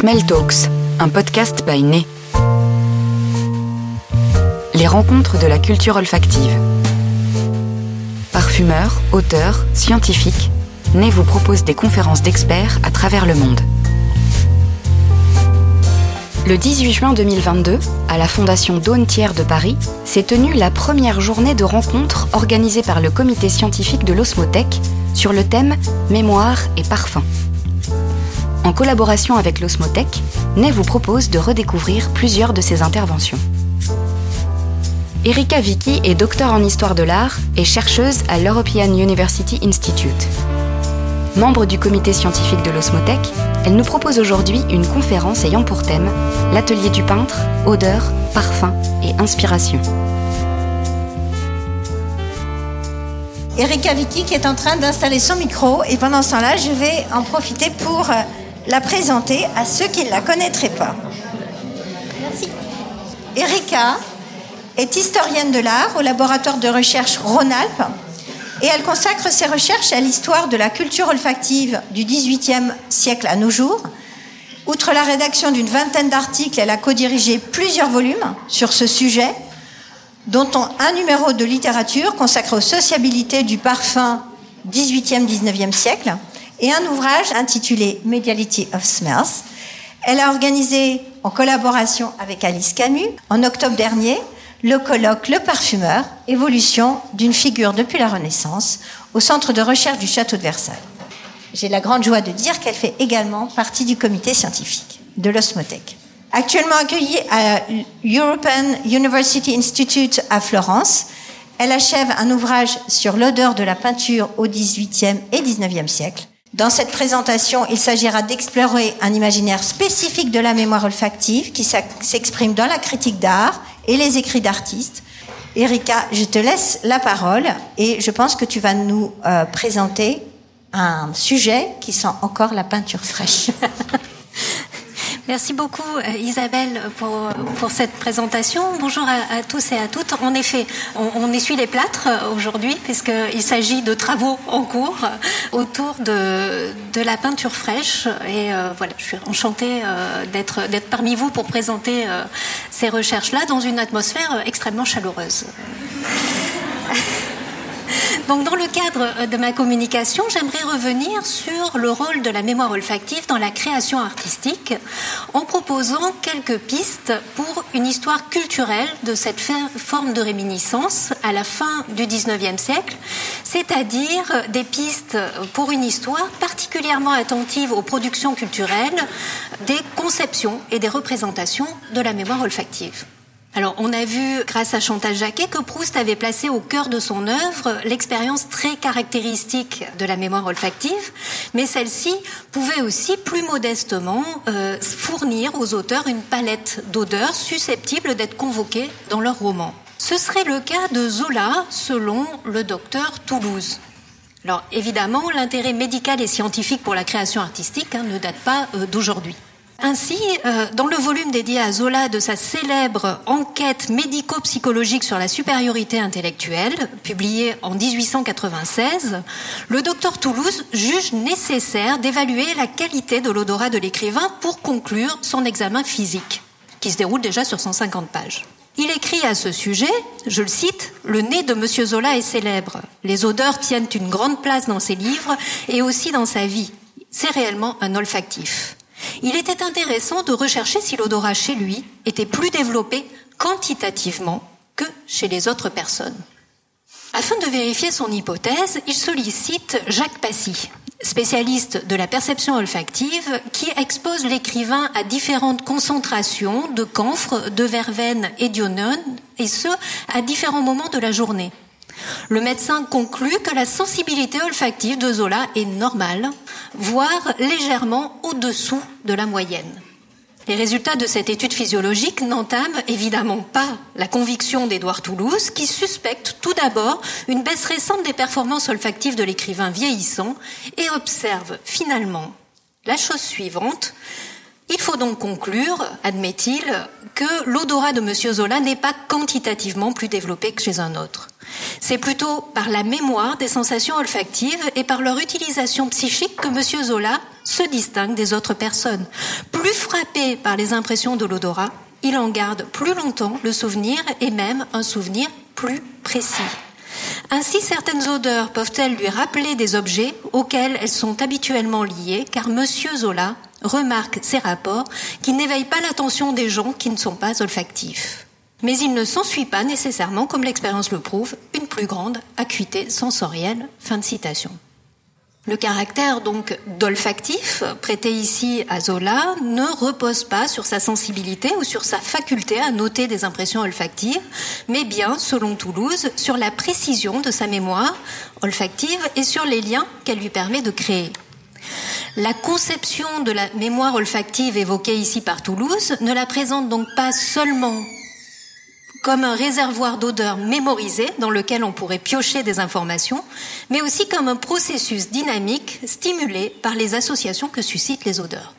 Smell Talks, un podcast by Né. Les rencontres de la culture olfactive. Parfumeurs, auteurs, scientifiques, Né vous propose des conférences d'experts à travers le monde. Le 18 juin 2022, à la Fondation Daune Thiers de Paris, s'est tenue la première journée de rencontres organisée par le comité scientifique de l'Osmothèque sur le thème Mémoire et parfum. En collaboration avec l'Osmothèque, Ney vous propose de redécouvrir plusieurs de ses interventions. Erika Vicky est docteur en histoire de l'art et chercheuse à l'European University Institute. Membre du comité scientifique de l'Osmothèque, elle nous propose aujourd'hui une conférence ayant pour thème l'atelier du peintre, odeur, parfum et inspiration. Erika Vicky est en train d'installer son micro et pendant ce temps-là, je vais en profiter pour euh, la présenter à ceux qui ne la connaîtraient pas. Merci. Erika est historienne de l'art au laboratoire de recherche Rhône-Alpes et elle consacre ses recherches à l'histoire de la culture olfactive du XVIIIe siècle à nos jours. Outre la rédaction d'une vingtaine d'articles, elle a co-dirigé plusieurs volumes sur ce sujet, dont un numéro de littérature consacré aux sociabilités du parfum 18e-19e siècle et un ouvrage intitulé Mediality of Smells. Elle a organisé, en collaboration avec Alice Camus, en octobre dernier, le colloque Le Parfumeur, évolution d'une figure depuis la Renaissance, au centre de recherche du château de Versailles. J'ai la grande joie de dire qu'elle fait également partie du comité scientifique de l'Osmothèque. Actuellement accueillie à European University Institute à Florence, elle achève un ouvrage sur l'odeur de la peinture au XVIIIe et XIXe siècle. Dans cette présentation, il s'agira d'explorer un imaginaire spécifique de la mémoire olfactive qui s'exprime dans la critique d'art et les écrits d'artistes. Erika, je te laisse la parole et je pense que tu vas nous euh, présenter un sujet qui sent encore la peinture fraîche. Merci beaucoup euh, Isabelle pour, pour cette présentation. Bonjour à, tous et à toutes. En effet, on, essuie les plâtres euh, aujourd'hui puisqu'il s'agit de travaux en cours autour de, de la peinture fraîche. Et euh, voilà, je suis enchantée d'être d'être parmi vous pour présenter ces recherches-là dans une atmosphère extrêmement chaleureuse. Donc, dans le cadre euh, de ma communication, j'aimerais revenir sur le rôle de la mémoire olfactive dans la création artistique en proposant quelques pistes pour une histoire culturelle de cette forme de réminiscence à la fin du 19e siècle, c'est-à-dire des pistes pour une histoire particulièrement attentive aux productions culturelles, des conceptions et des représentations de la mémoire olfactive. Alors, on a vu, grâce à Chantal Jacquet, que Proust avait placé au cœur de son œuvre l'expérience très caractéristique de la mémoire olfactive, mais celle-ci pouvait aussi, plus modestement, euh, fournir aux auteurs une palette d'odeurs susceptibles d'être convoquées dans leur roman. Ce serait le cas de Zola, selon le docteur Toulouse. Alors, évidemment, l'intérêt médical et scientifique pour la création artistique hein, ne date pas euh, d'aujourd'hui. Ainsi, euh, dans le volume dédié à Zola de sa célèbre enquête médico-psychologique sur la supériorité intellectuelle, publiée en 1896, le docteur Toulouse juge nécessaire d'évaluer la qualité de l'odorat de l'écrivain pour conclure son examen physique, qui se déroule déjà sur 150 pages. Il écrit à ce sujet, je le cite, Le nez de M. Zola est célèbre. Les odeurs tiennent une grande place dans ses livres et aussi dans sa vie. C'est réellement un olfactif. Il était intéressant de rechercher si l'odorat chez lui était plus développé quantitativement que chez les autres personnes. Afin de vérifier son hypothèse, il sollicite Jacques Passy, spécialiste de la perception olfactive, qui expose l'écrivain à différentes concentrations de camphre, de verveine et d'ionone, et ce, à différents moments de la journée. Le médecin conclut que la sensibilité olfactive de Zola est normale, voire légèrement au-dessous de la moyenne. Les résultats de cette étude physiologique n'entament évidemment pas la conviction d'Édouard Toulouse, qui suspecte tout d'abord une baisse récente des performances olfactives de l'écrivain vieillissant et observe finalement la chose suivante. Il faut donc conclure, admet-il, que l'odorat de M. Zola n'est pas quantitativement plus développé que chez un autre. C'est plutôt par la mémoire des sensations olfactives et par leur utilisation psychique que M. Zola se distingue des autres personnes. Plus frappé par les impressions de l'odorat, il en garde plus longtemps le souvenir et même un souvenir plus précis. Ainsi, certaines odeurs peuvent-elles lui rappeler des objets auxquels elles sont habituellement liées, car M. Zola remarque ces rapports qui n'éveillent pas l'attention des gens qui ne sont pas olfactifs. Mais il ne s'ensuit pas nécessairement, comme l'expérience le prouve, une plus grande acuité sensorielle. Fin de citation. Le caractère donc d'olfactif prêté ici à Zola ne repose pas sur sa sensibilité ou sur sa faculté à noter des impressions olfactives, mais bien, selon Toulouse, sur la précision de sa mémoire olfactive et sur les liens qu'elle lui permet de créer. La conception de la mémoire olfactive évoquée ici par Toulouse ne la présente donc pas seulement comme un réservoir d'odeurs mémorisé dans lequel on pourrait piocher des informations, mais aussi comme un processus dynamique stimulé par les associations que suscitent les odeurs.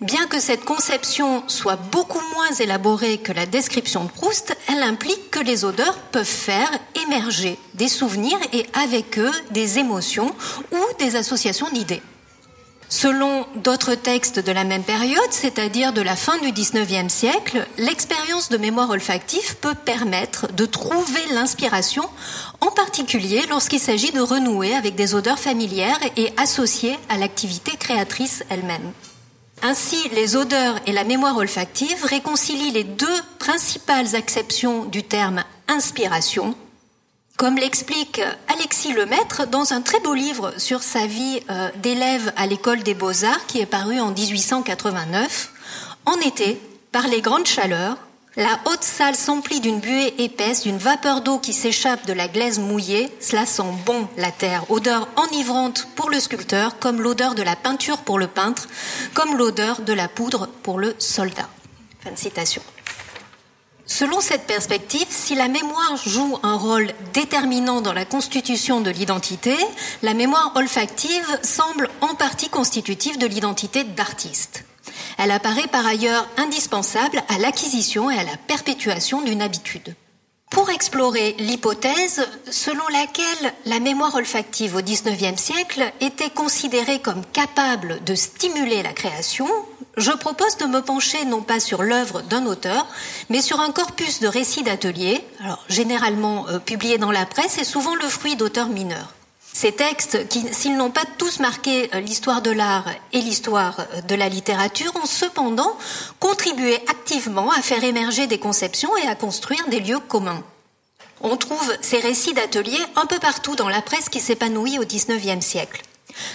Bien que cette conception soit beaucoup moins élaborée que la description de Proust, elle implique que les odeurs peuvent faire émerger des souvenirs et avec eux des émotions ou des associations d'idées. Selon d'autres textes de la même période, c'est-à-dire de la fin du XIXe siècle, l'expérience de mémoire olfactive peut permettre de trouver l'inspiration, en particulier lorsqu'il s'agit de renouer avec des odeurs familières et associées à l'activité créatrice elle-même. Ainsi, les odeurs et la mémoire olfactive réconcilient les deux principales acceptions du terme inspiration, comme l'explique Alexis Lemaître dans un très beau livre sur sa vie euh, d'élève à l'école des beaux-arts qui est paru en 1889, en été, par les grandes chaleurs, la haute salle s'emplit d'une buée épaisse, d'une vapeur d'eau qui s'échappe de la glaise mouillée. Cela sent bon la terre, odeur enivrante pour le sculpteur, comme l'odeur de la peinture pour le peintre, comme l'odeur de la poudre pour le soldat. Fin de citation. Selon cette perspective, si la mémoire joue un rôle déterminant dans la constitution de l'identité, la mémoire olfactive semble en partie constitutive de l'identité d'artiste. Elle apparaît par ailleurs indispensable à l'acquisition et à la perpétuation d'une habitude. Pour explorer l'hypothèse selon laquelle la mémoire olfactive au XIXe siècle était considérée comme capable de stimuler la création, je propose de me pencher non pas sur l'œuvre d'un auteur, mais sur un corpus de récits d'ateliers, alors généralement euh, publiés dans la presse et souvent le fruit d'auteurs mineurs. Ces textes, qui, s'ils n'ont pas tous marqué euh, l'histoire de l'art et l'histoire euh, de la littérature, ont cependant contribué activement à faire émerger des conceptions et à construire des lieux communs. On trouve ces récits d'ateliers un peu partout dans la presse qui s'épanouit au XIXe siècle.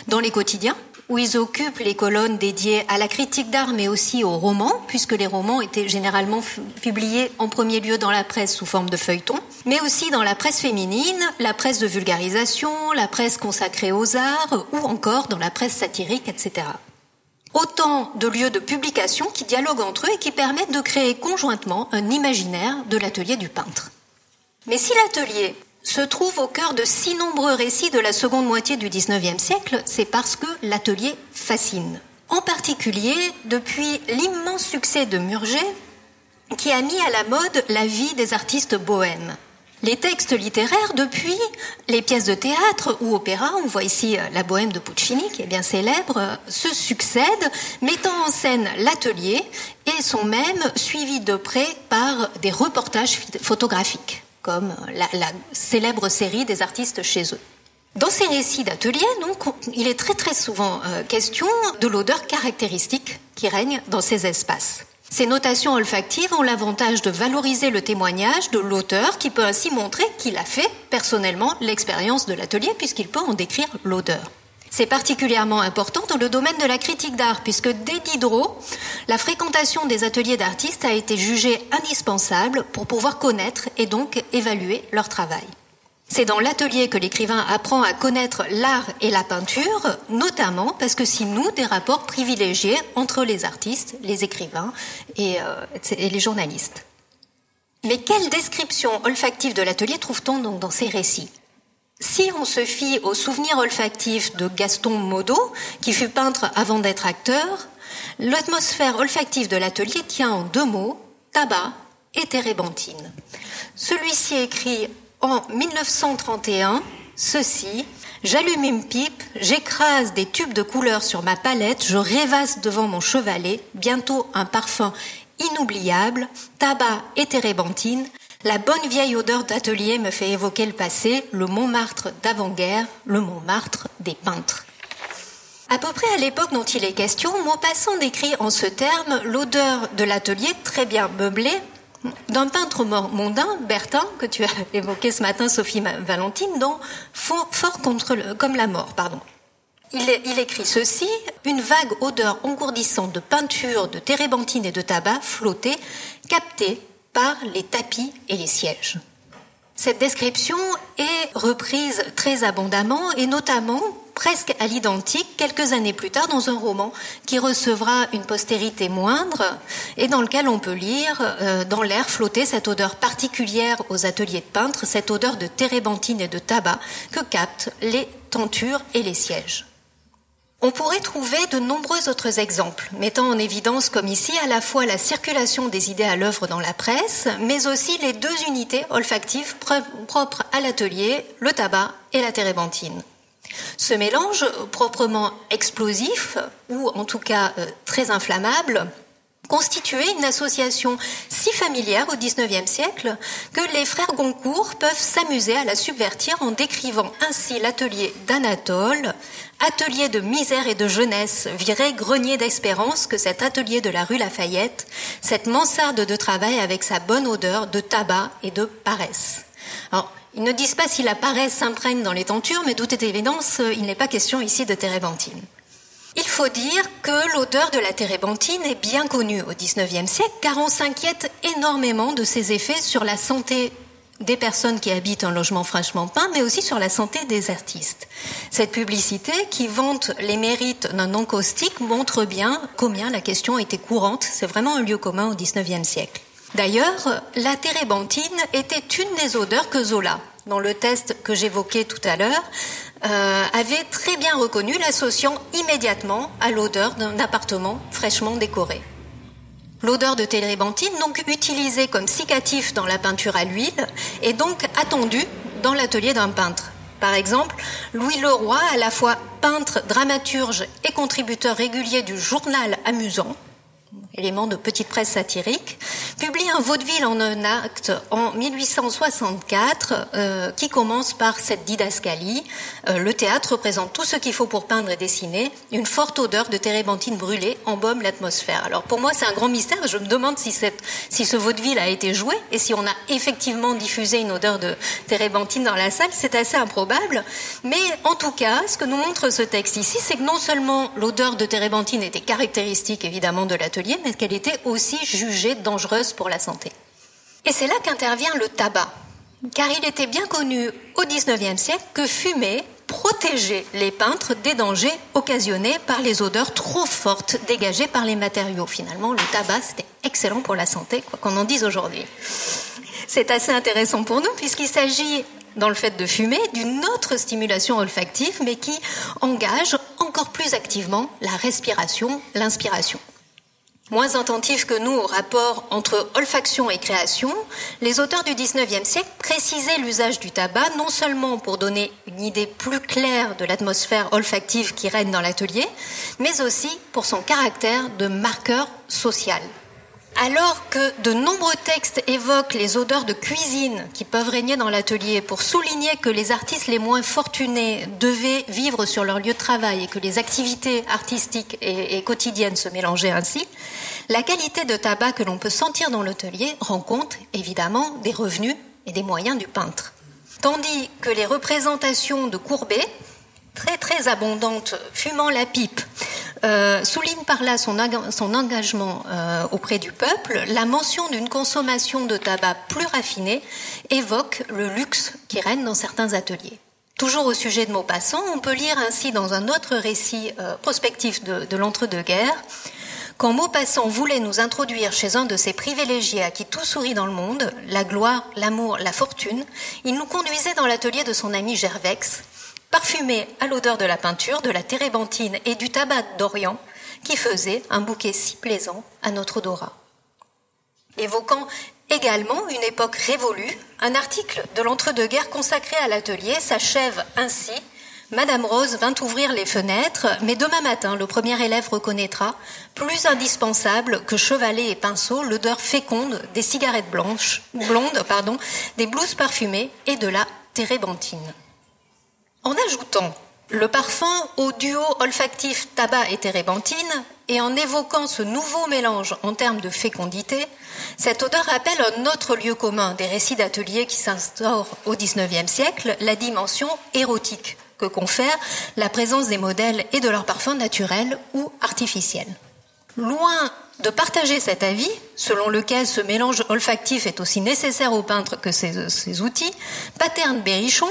Dans les quotidiens, où ils occupent les colonnes dédiées à la critique d'art, mais aussi aux romans, puisque les romans étaient généralement publiés en premier lieu dans la presse sous forme de feuilletons, mais aussi dans la presse féminine, la presse de vulgarisation, la presse consacrée aux arts, ou encore dans la presse satirique, etc. Autant de lieux de publication qui dialoguent entre eux et qui permettent de créer conjointement un imaginaire de l'atelier du peintre. Mais si l'atelier se trouve au cœur de si nombreux récits de la seconde moitié du XIXe siècle, c'est parce que l'atelier fascine. En particulier depuis l'immense succès de Murger, qui a mis à la mode la vie des artistes bohèmes. Les textes littéraires, depuis les pièces de théâtre ou opéra, on voit ici euh, la bohème de Puccini, qui est bien célèbre, euh, se succèdent, mettant en scène l'atelier et sont même suivis de près par des reportages photographiques comme la, célèbre série des artistes chez eux. Dans ces récits d'atelier, il est très très souvent euh, question de l'odeur caractéristique qui règne dans ces espaces. Ces notations olfactives ont l'avantage de valoriser le témoignage de l'auteur qui peut ainsi montrer qu'il a fait personnellement l'expérience de l'atelier puisqu'il peut en décrire l'odeur. C'est particulièrement important dans le domaine de la critique d'art, puisque dès Diderot, la fréquentation des ateliers d'artistes a été jugée indispensable pour pouvoir connaître et donc évaluer leur travail. C'est dans l'atelier que l'écrivain apprend à connaître l'art et la peinture, notamment parce que s'il noue des rapports privilégiés entre les artistes, les écrivains et, euh, et les journalistes. Mais quelle description olfactive de l'atelier trouve-t-on donc dans ces récits? Si on se fie au souvenir olfactif de Gaston Modot, qui fut peintre avant d'être acteur, l'atmosphère olfactive de l'atelier tient en deux mots, tabac et térébenthine. Celui-ci écrit en 1931 ceci J'allume une pipe, j'écrase des tubes de couleur sur ma palette, je rêvasse devant mon chevalet, bientôt un parfum inoubliable, tabac et térébenthine. La bonne vieille odeur d'atelier me fait évoquer le passé, le Montmartre d'avant-guerre, le Montmartre des peintres. À peu près à l'époque dont il est question, Maupassant décrit en ce terme l'odeur de l'atelier très bien meublé d'un peintre mondain, Bertin, que tu as évoqué ce matin, Sophie Valentine, dans Fort contre comme la mort. Il, écrit ceci Une vague odeur engourdissante de peinture, de térébenthine et de tabac flottait, captée par les tapis et les sièges. Cette description est reprise très abondamment et notamment presque à l'identique quelques années plus tard dans un roman qui recevra une postérité moindre et dans lequel on peut lire euh, dans l'air flotter cette odeur particulière aux ateliers de peintres, cette odeur de térébenthine et de tabac que captent les tentures et les sièges. On pourrait trouver de nombreux autres exemples, mettant en évidence, comme ici, à la fois la circulation des idées à l'œuvre dans la presse, mais aussi les deux unités olfactives propres à l'atelier, le tabac et la térébenthine. Ce mélange proprement explosif, ou en tout cas euh, très inflammable, constituait une association si familière au XIXe siècle que les frères Goncourt peuvent s'amuser à la subvertir en décrivant ainsi l'atelier d'Anatole, atelier de misère et de jeunesse, viré grenier d'espérance que cet atelier de la rue Lafayette, cette mansarde de travail avec sa bonne odeur de tabac et de paresse. Alors, ils ne disent pas si la paresse s'imprègne dans les tentures, mais doute est évidence, il n'est pas question ici de térébenthine. Il faut dire que l'odeur de la térébenthine est bien connue au XIXe siècle, car on s'inquiète énormément de ses effets sur la santé des personnes qui habitent un logement fraîchement peint, mais aussi sur la santé des artistes. Cette publicité, qui vante les mérites d'un encaustique, montre bien combien la question était courante. C'est vraiment un lieu commun au XIXe siècle. D'ailleurs, la térébenthine était une des odeurs que Zola, dans le test que j'évoquais tout à l'heure, euh, avait très bien reconnu, l'associant immédiatement à l'odeur d'un appartement fraîchement décoré. L'odeur de térébenthine, donc utilisée comme cicatif dans la peinture à l'huile, est donc attendue dans l'atelier d'un peintre. Par exemple, Louis Leroy, à la fois peintre, dramaturge et contributeur régulier du journal amusant, élément de petite presse satirique, publie un vaudeville en un acte en 1864 euh, qui commence par cette didascalie. Euh, le théâtre représente tout ce qu'il faut pour peindre et dessiner. Une forte odeur de térébenthine brûlée embaume l'atmosphère. Alors pour moi, c'est un grand mystère. Je me demande si, cette, si ce vaudeville a été joué et si on a effectivement diffusé une odeur de térébenthine dans la salle. C'est assez improbable. Mais en tout cas, ce que nous montre ce texte ici, c'est que non seulement l'odeur de térébenthine était caractéristique évidemment de l'atelier, qu'elle était aussi jugée dangereuse pour la santé. Et c'est là qu'intervient le tabac, car il était bien connu au XIXe siècle que fumer protégeait les peintres des dangers occasionnés par les odeurs trop fortes dégagées par les matériaux. Finalement, le tabac, c'était excellent pour la santé, quoi qu'on en dise aujourd'hui. C'est assez intéressant pour nous, puisqu'il s'agit dans le fait de fumer, d'une autre stimulation olfactive, mais qui engage encore plus activement la respiration, l'inspiration. Moins attentifs que nous au rapport entre olfaction et création, les auteurs du XIXe siècle précisaient l'usage du tabac non seulement pour donner une idée plus claire de l'atmosphère olfactive qui règne dans l'atelier, mais aussi pour son caractère de marqueur social. Alors que de nombreux textes évoquent les odeurs de cuisine qui peuvent régner dans l'atelier pour souligner que les artistes les moins fortunés devaient vivre sur leur lieu de travail et que les activités artistiques et, quotidiennes se mélangeaient ainsi, la qualité de tabac que l'on peut sentir dans l'atelier rend compte évidemment des revenus et des moyens du peintre. Tandis que les représentations de Courbet, très très abondantes, fumant la pipe, euh, souligne par là son, engagement euh, auprès du peuple, la mention d'une consommation de tabac plus raffinée évoque le luxe qui règne dans certains ateliers. Toujours au sujet de Maupassant, on peut lire ainsi dans un autre récit euh, prospectif de, de l'entre-deux-guerres Quand Maupassant voulait nous introduire chez un de ces privilégiés à qui tout sourit dans le monde, la gloire, l'amour, la fortune, il nous conduisait dans l'atelier de son ami Gervex, parfumé à l'odeur de la peinture, de la térébenthine et du tabac d'Orient, qui faisait un bouquet si plaisant à notre odorat. Évoquant également une époque révolue, un article de l'entre-deux-guerres consacré à l'atelier s'achève ainsi Madame Rose vint ouvrir les fenêtres, mais demain matin, le premier élève reconnaîtra, plus indispensable que chevalet et pinceau, l'odeur féconde des cigarettes blondes, pardon, des blouses parfumées et de la térébenthine. En ajoutant le parfum au duo olfactif tabac et térébenthine, et en évoquant ce nouveau mélange en termes de fécondité, cette odeur rappelle un autre lieu commun des récits d'atelier qui s'instaurent au XIXe siècle, la dimension érotique que confère la présence des modèles et de leurs parfums naturels ou artificiels. Loin de partager cet avis, selon lequel ce mélange olfactif est aussi nécessaire au peintre que ses, outils, Paterne Berrichon,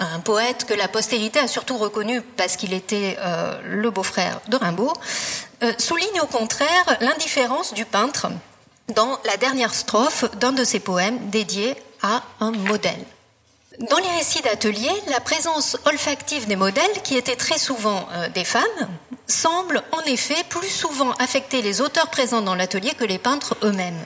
un poète que la postérité a surtout reconnu parce qu'il était euh, le beau-frère de Rimbaud, euh, souligne au contraire l'indifférence du peintre dans la dernière strophe d'un de ses poèmes dédié à un modèle. Dans les récits d'atelier, la présence olfactive des modèles, qui étaient très souvent euh, des femmes, semble en effet plus souvent affecter les auteurs présents dans l'atelier que les peintres eux-mêmes.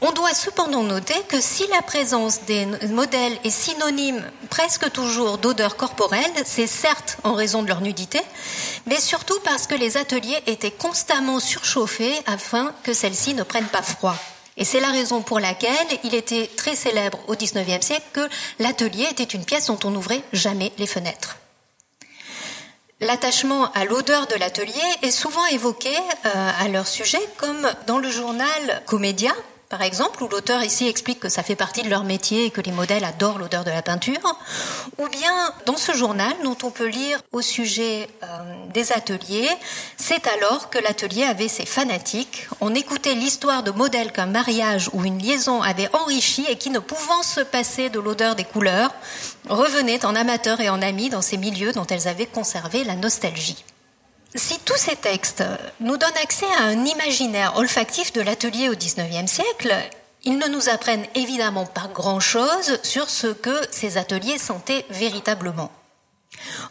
On doit cependant noter que si la présence des modèles est synonyme presque toujours d'odeur corporelle, c'est certes en raison de leur nudité, mais surtout parce que les ateliers étaient constamment surchauffés afin que celles-ci ne prennent pas froid. Et c'est la raison pour laquelle il était très célèbre au XIXe siècle que l'atelier était une pièce dont on n'ouvrait jamais les fenêtres. L'attachement à l'odeur de l'atelier est souvent évoqué euh, à leur sujet, comme dans le journal Comédia, par exemple, où l'auteur ici explique que ça fait partie de leur métier et que les modèles adorent l'odeur de la peinture, ou bien dans ce journal dont on peut lire au sujet euh, des ateliers, c'est alors que l'atelier avait ses fanatiques. On écoutait l'histoire de modèles qu'un mariage ou une liaison avait enrichi et qui, ne pouvant se passer de l'odeur des couleurs, revenaient en amateurs et en amis dans ces milieux dont elles avaient conservé la nostalgie. Si tous ces textes nous donnent accès à un imaginaire olfactif de l'atelier au XIXe siècle, ils ne nous apprennent évidemment pas grand-chose sur ce que ces ateliers sentaient véritablement.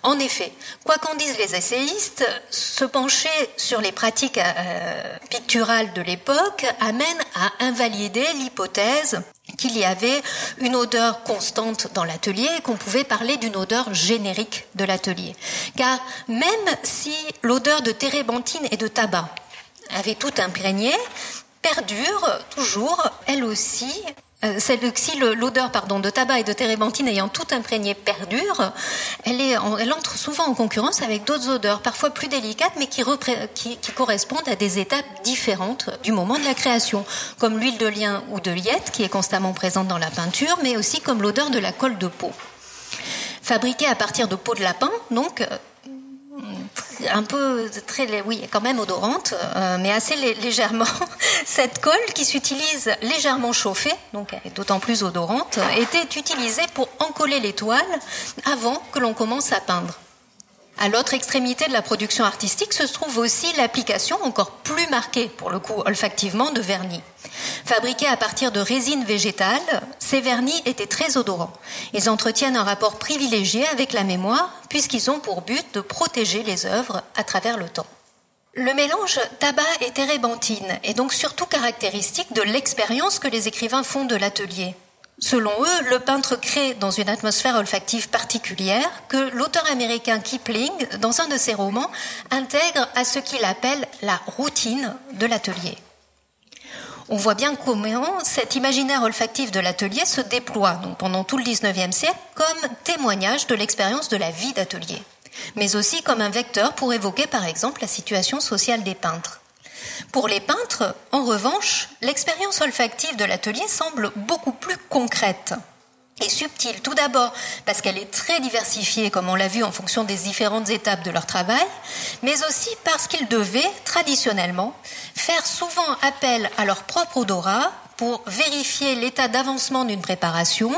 En effet, quoi qu'en disent les essayistes, se pencher sur les pratiques euh, picturales de l'époque amène à invalider l'hypothèse qu'il y avait une odeur constante dans l'atelier et qu'on pouvait parler d'une odeur générique de l'atelier. Car même si l'odeur de térébenthine et de tabac avait tout imprégné, perdure toujours, elle aussi, euh, celle-ci, l'odeur pardon de tabac et de térébenthine ayant tout imprégné perdure, elle, entre souvent en concurrence avec d'autres odeurs, parfois plus délicates, mais qui, correspondent à des étapes différentes du moment de la création, comme l'huile de lien ou de liette qui est constamment présente dans la peinture, mais aussi comme l'odeur de la colle de peau. Fabriquée à partir de peau de lapin, donc euh, un peu très, oui, quand même odorante, euh, mais assez légèrement. Cette colle qui s'utilise légèrement chauffée, donc elle est d'autant plus odorante, était utilisée pour encoller les toiles avant que l'on commence à peindre. À l'autre extrémité de la production artistique se trouve aussi l'application encore plus marquée, pour le coup olfactivement, de vernis. Fabriqués à partir de résine végétale, ces vernis étaient très odorants. Ils entretiennent un rapport privilégié avec la mémoire puisqu'ils ont pour but de protéger les œuvres à travers le temps. Le mélange tabac et térébenthine est donc surtout caractéristique de l'expérience que les écrivains font de l'atelier. Selon eux, le peintre crée dans une atmosphère olfactive particulière que l'auteur américain Kipling, dans un de ses romans, intègre à ce qu'il appelle la routine de l'atelier. On voit bien comment cet imaginaire olfactif de l'atelier se déploie pendant tout le XIXe siècle comme témoignage de l'expérience de la vie d'atelier, mais aussi comme un vecteur pour évoquer par exemple la situation sociale des peintres. Pour les peintres, en revanche, l'expérience olfactive de l'atelier semble beaucoup plus concrète et subtile. Tout d'abord parce qu'elle est très diversifiée, comme on l'a vu en fonction des différentes étapes de leur travail, mais aussi parce qu'ils devaient, traditionnellement, faire souvent appel à leur propre odorat pour vérifier l'état d'avancement d'une préparation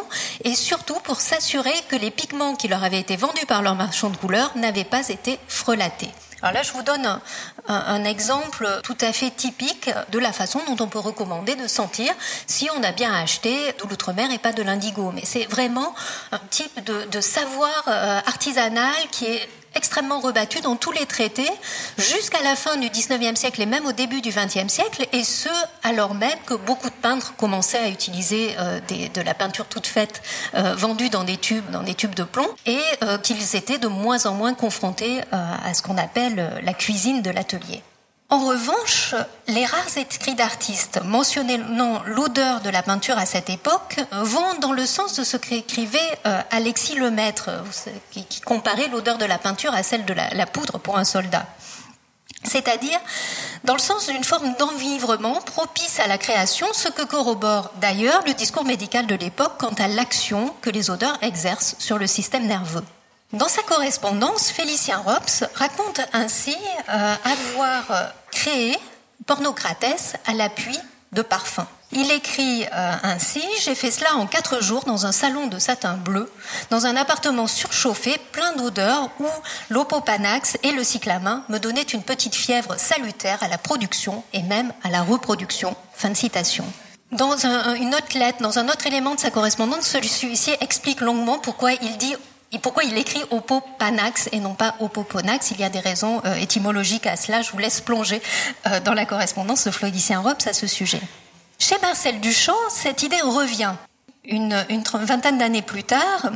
et surtout pour s'assurer que les pigments qui leur avaient été vendus par leur marchand de couleurs n'avaient pas été frelatés. Alors là, je vous donne un, exemple tout à fait typique de la façon dont on peut recommander de sentir si on a bien acheté de l'outre-mer et pas de l'indigo. Mais c'est vraiment un type de, de savoir euh, artisanal qui est extrêmement rebattu dans tous les traités jusqu'à la fin du 19e siècle et même au début du 20e siècle, et ce, alors même que beaucoup de peintres commençaient à utiliser euh, de la peinture toute faite euh, vendue dans des tubes, dans des tubes de plomb, et euh, qu'ils étaient de moins en moins confrontés à ce qu'on appelle la cuisine de l'atelier. En revanche, les rares écrits d'artistes mentionnant l'odeur de la peinture à cette époque vont dans le sens de ce qu'écrivait euh, Alexis Lemaître, qui, comparait l'odeur de la peinture à celle de la, poudre pour un soldat. C'est-à-dire dans le sens d'une forme d'envivrement propice à la création, ce que corrobore d'ailleurs le discours médical de l'époque quant à l'action que les odeurs exercent sur le système nerveux. Dans sa correspondance, Félicien Rops raconte ainsi euh, avoir euh, créé Pornocrates à l'appui de parfums. Il écrit euh, ainsi J'ai fait cela en quatre jours dans un salon de satin bleu, dans un appartement surchauffé, plein d'odeurs, où l'opopanax et le cyclamin me donnaient une petite fièvre salutaire à la production et même à la reproduction. Fin de citation. Dans une autre lettre, dans un autre élément de sa correspondance, celui-ci explique longuement pourquoi il dit et pourquoi il écrit Opopanax et non pas Opoponax? Il y a des raisons euh, étymologiques à cela. Je vous laisse plonger euh, dans la correspondance de Floydicien Robes à ce sujet. Chez Marcel Duchamp, cette idée revient. Une vingtaine d'années plus tard,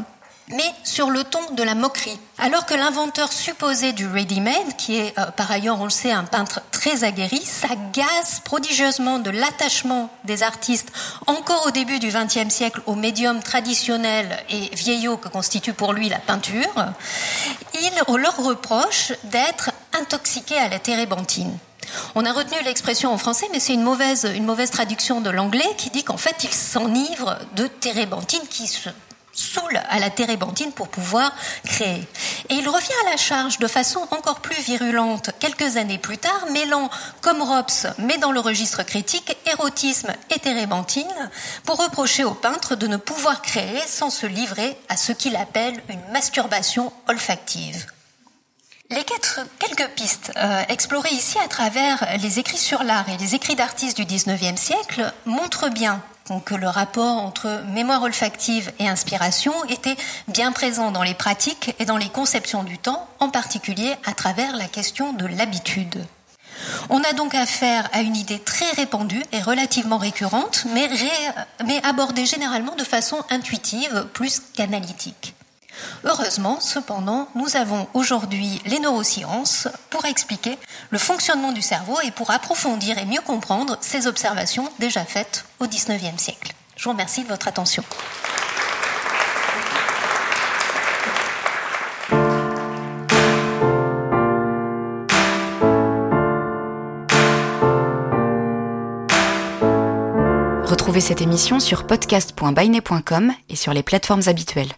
mais sur le ton de la moquerie. Alors que l'inventeur supposé du ready-made, qui est euh, par ailleurs, on le sait, un peintre très aguerri, s'agace prodigieusement de l'attachement des artistes, encore au début du XXe siècle, au médium traditionnel et vieillot que constitue pour lui la peinture, il leur reproche d'être intoxiqués à la térébenthine. On a retenu l'expression en français, mais c'est une mauvaise, une mauvaise traduction de l'anglais qui dit qu'en fait, ils s'enivrent de térébenthine qui se saoule à la térébenthine pour pouvoir créer. Et il revient à la charge de façon encore plus virulente quelques années plus tard, mêlant, comme Rops, mais dans le registre critique, érotisme et térébenthine, pour reprocher au peintre de ne pouvoir créer sans se livrer à ce qu'il appelle une masturbation olfactive. Les quelques pistes euh, explorées ici à travers les écrits sur l'art et les écrits d'artistes du XIXe siècle montrent bien que le rapport entre mémoire olfactive et inspiration était bien présent dans les pratiques et dans les conceptions du temps, en particulier à travers la question de l'habitude. On a donc affaire à une idée très répandue et relativement récurrente, mais, mais abordée généralement de façon intuitive plus qu'analytique. Heureusement, cependant, nous avons aujourd'hui les neurosciences pour expliquer le fonctionnement du cerveau et pour approfondir et mieux comprendre ces observations déjà faites au XIXe siècle. Je vous remercie de votre attention. Retrouvez cette émission sur podcast.bainet.com et sur les plateformes habituelles.